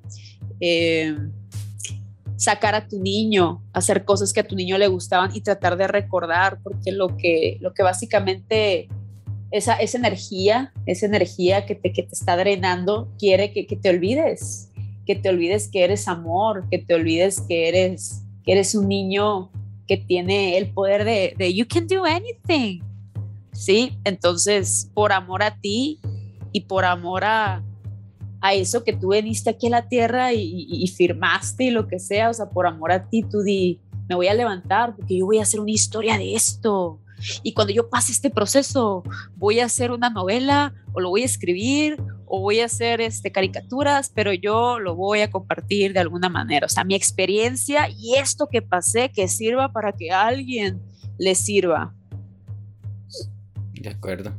Eh, sacar a tu niño, hacer cosas que a tu niño le gustaban y tratar de recordar, porque lo que, lo que básicamente esa, esa energía, esa energía que te, que te está drenando, quiere que, que te olvides que te olvides que eres amor, que te olvides que eres, que eres un niño que tiene el poder de, de you can do anything. Sí, entonces por amor a ti y por amor a, a eso que tú viniste aquí a la tierra y, y, firmaste y lo que sea, o sea, por amor a ti, tú di, me voy a levantar porque yo voy a hacer una historia de esto. Y cuando yo pase este proceso, voy a hacer una novela o lo voy a escribir o voy a hacer este, caricaturas, pero yo lo voy a compartir de alguna manera. O sea, mi experiencia y esto que pasé que sirva para que alguien le sirva. De acuerdo.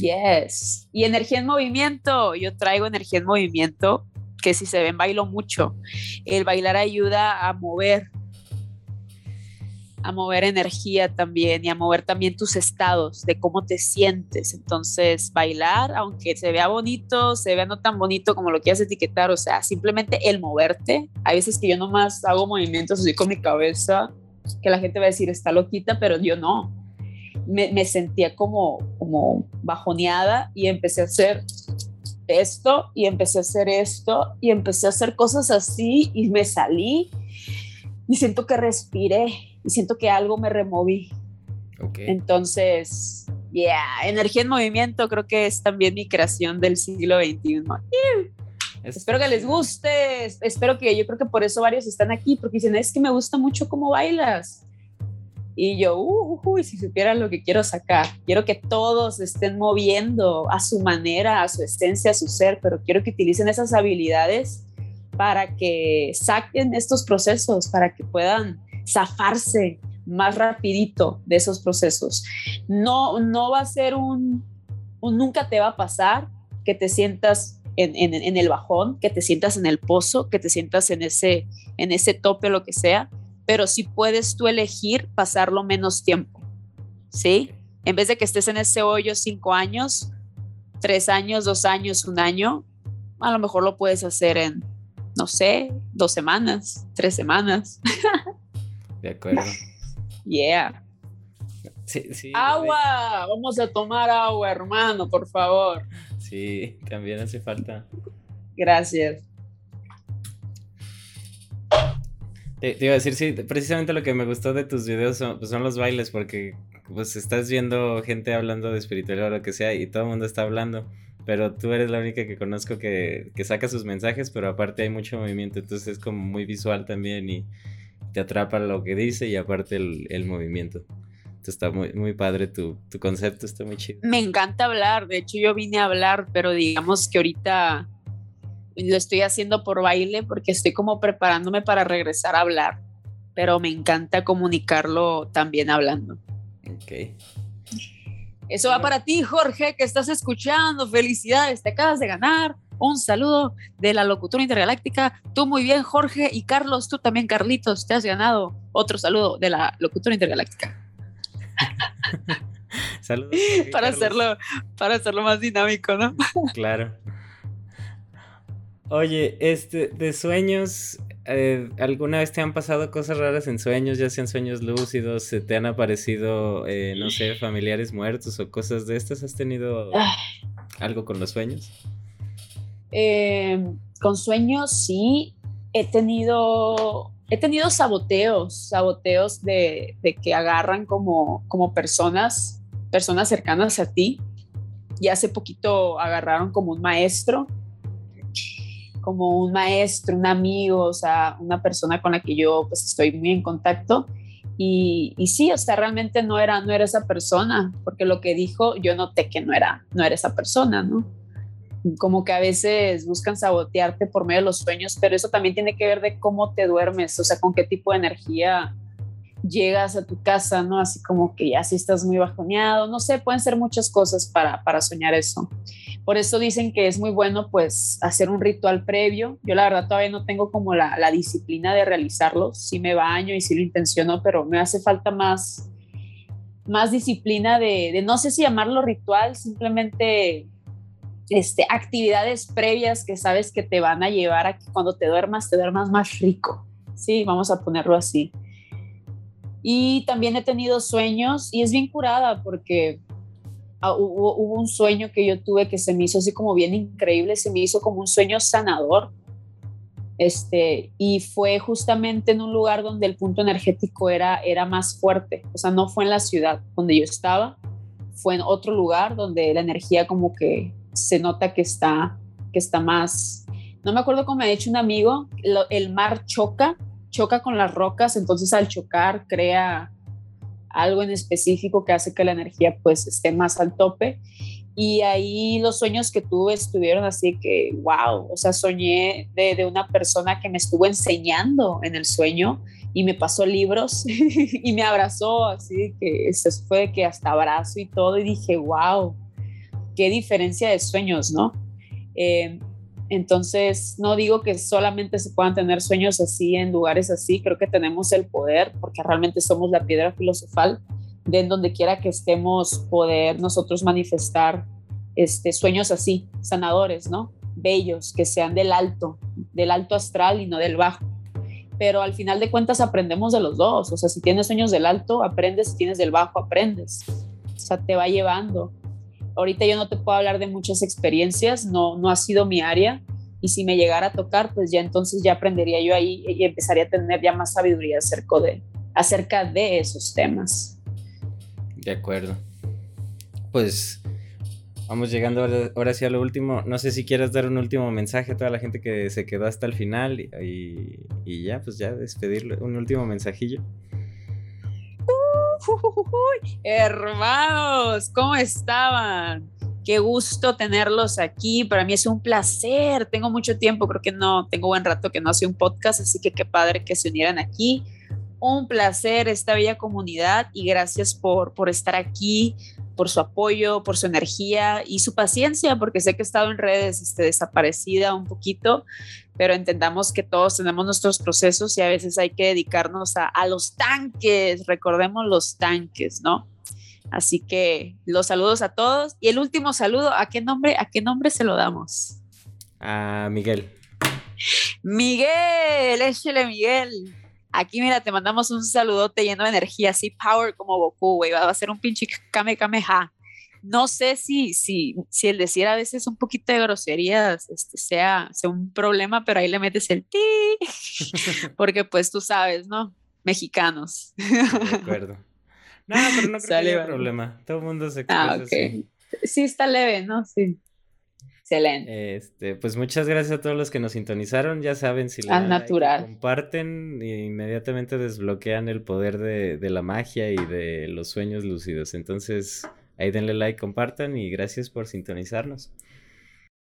Yes. Y energía en movimiento. Yo traigo energía en movimiento, que si se ven, bailo mucho. El bailar ayuda a mover, a mover energía también y a mover también tus estados de cómo te sientes. Entonces, bailar, aunque se vea bonito, se vea no tan bonito como lo quieras etiquetar, o sea, simplemente el moverte. Hay veces que yo nomás hago movimientos así con mi cabeza, que la gente va a decir, está loquita, pero yo no me, sentía como, como bajoneada y empecé a hacer esto y empecé a hacer esto y empecé a hacer cosas así y me salí y siento que respiré y siento que algo me removí. Entonces, yeah, energía en movimiento creo que es también mi creación del siglo XXI. Espero que les guste, espero que yo creo que por eso varios están aquí, porque dicen, es que me gusta mucho cómo bailas. Y yo, uy, si supieran lo que quiero sacar, quiero que todos estén moviendo a su manera, a su esencia, a su ser, pero quiero que utilicen esas habilidades para que saquen estos procesos, para que puedan zafarse más rapidito de esos procesos. No, no va a ser un, un nunca te va a pasar que te sientas en, en, en, el bajón, que te sientas en el pozo, que te sientas en ese, en ese tope o lo que sea, pero sí puedes tú elegir pasarlo menos tiempo, ¿sí? En vez de que estés en ese hoyo cinco años, tres años, dos años, un año, a lo mejor lo puedes hacer en, no sé, dos semanas, tres semanas. De acuerdo. Yeah. agua, vamos a tomar agua, hermano, por favor. Sí, también hace falta. Gracias. Te, iba a decir, sí, precisamente lo que me gustó de tus videos son, pues, son los bailes, porque pues estás viendo gente hablando de espiritualidad o lo que sea y todo el mundo está hablando, pero tú eres la única que conozco que, que saca sus mensajes, pero aparte hay mucho movimiento, entonces es como muy visual también y te atrapa lo que dice y aparte el, el movimiento. Entonces está muy, muy padre tu, tu concepto, está muy chido. Me encanta hablar, de hecho yo vine a hablar, pero digamos que ahorita lo estoy haciendo por baile porque estoy como preparándome para regresar a hablar, pero me encanta comunicarlo también hablando. Ok. Eso va para ti, Jorge, que estás escuchando. Felicidades, te acabas de ganar un saludo de la locutora intergaláctica. Tú muy bien, Jorge, y Carlos, tú también, Carlitos, te has ganado otro saludo de la locutora intergaláctica. Saludos. para hacerlo, para hacerlo más dinámico, ¿no? claro. Oye, este, de sueños, eh, ¿alguna vez te han pasado cosas raras en sueños, ya sean sueños lúcidos, se te han aparecido, eh, no sé, familiares muertos o cosas de estas? ¿Has tenido algo con los sueños? Em, con sueños sí, he tenido, he tenido saboteos, saboteos de, de que agarran como, como personas, personas cercanas a ti. Y hace poquito agarraron como un maestro como un maestro, un amigo, o sea, una persona con la que yo pues estoy muy en contacto. Y, y, sí, o sea, realmente no era, no era esa persona, porque lo que dijo yo noté que no era, no era esa persona, ¿no? Como que a veces buscan sabotearte por medio de los sueños, pero eso también tiene que ver de cómo te duermes, o sea, con qué tipo de energía llegas a tu casa, ¿no? Así como que ya si estás muy bajoneado, no sé, pueden ser muchas cosas para, para soñar eso. Por eso dicen que es muy bueno pues hacer un ritual previo. Yo la verdad todavía no tengo como la, disciplina de realizarlo. Sí me baño y sí lo intenciono, pero me hace falta más, más disciplina de, de no sé si llamarlo ritual, simplemente este, actividades previas que sabes que te van a llevar a que cuando te duermas te duermas más rico. Sí, vamos a ponerlo así. Y también he tenido sueños y es bien curada porque Ah, hubo, un sueño que yo tuve que se me hizo así como bien increíble, se me hizo como un sueño sanador. Este, y fue justamente en un lugar donde el punto energético era, era más fuerte, o sea, no fue en la ciudad donde yo estaba, fue en otro lugar donde la energía como que se nota que está, que está más, no me acuerdo cómo me ha dicho un amigo, el mar choca, choca con las rocas, entonces al chocar crea algo en específico que hace que la energía pues esté más al tope. Y ahí los sueños que tuve estuvieron así que, wow, o sea, soñé de, una persona que me estuvo enseñando en el sueño y me pasó libros y me abrazó, así que eso fue que hasta abrazo y todo, y dije, wow, qué diferencia de sueños, ¿no? Eh, entonces, no digo que solamente se puedan tener sueños así en lugares así, creo que tenemos el poder, porque realmente somos la piedra filosofal, de en donde quiera que estemos poder nosotros manifestar este, sueños así, sanadores, ¿no? Bellos, que sean del alto, del alto astral y no del bajo pero al final de cuentas aprendemos de los dos. O sea, si tienes sueños del alto, aprendes, si tienes del bajo, aprendes. O sea, te va llevando. Ahorita yo no te puedo hablar de muchas experiencias, no, no ha sido mi área. Y si me llegara a tocar, pues ya entonces ya aprendería yo ahí y empezaría a tener ya más sabiduría acerca de, acerca de esos temas. De acuerdo. Pues Vamos llegando ahora, sí a lo último. No sé si quieras dar un último mensaje a toda la gente que se quedó hasta el final y, ya, pues ya despedirlo. Un último mensajillo. Hermanos, ¿cómo estaban? Qué gusto tenerlos aquí. Para mí es un placer. Tengo mucho tiempo, creo que no, tengo buen rato que no hace un podcast, así que qué padre que se unieran aquí. Un placer esta bella comunidad y gracias por, por estar aquí, por su apoyo, por su energía y su paciencia, porque sé que he estado en redes este, desaparecida un poquito, pero entendamos que todos tenemos nuestros procesos y a veces hay que dedicarnos a, a los tanques, recordemos los tanques, ¿no? Así que los saludos a todos y el último saludo, ¿a qué nombre, a qué nombre se lo damos? A Miguel. Miguel, échale Miguel. Aquí, mira, te mandamos un saludote lleno de energía, así power como Goku, güey. Va a ser un pinche Kame Kameha. No sé si, si, si el decir a veces un poquito de groserías este, sea, sea un problema, pero ahí le metes el ti. Porque, pues tú sabes, ¿no? Mexicanos. De acuerdo. No, pero no creo que haya problema. Todo el mundo se ah, okay. Sí, está leve, ¿no? Sí. Excelente. Este, pues muchas gracias a todos los que nos sintonizaron. Ya saben, si la natural. comparten, e inmediatamente desbloquean el poder de, de, la magia y de los sueños lúcidos. Entonces, ahí denle like, compartan y gracias por sintonizarnos.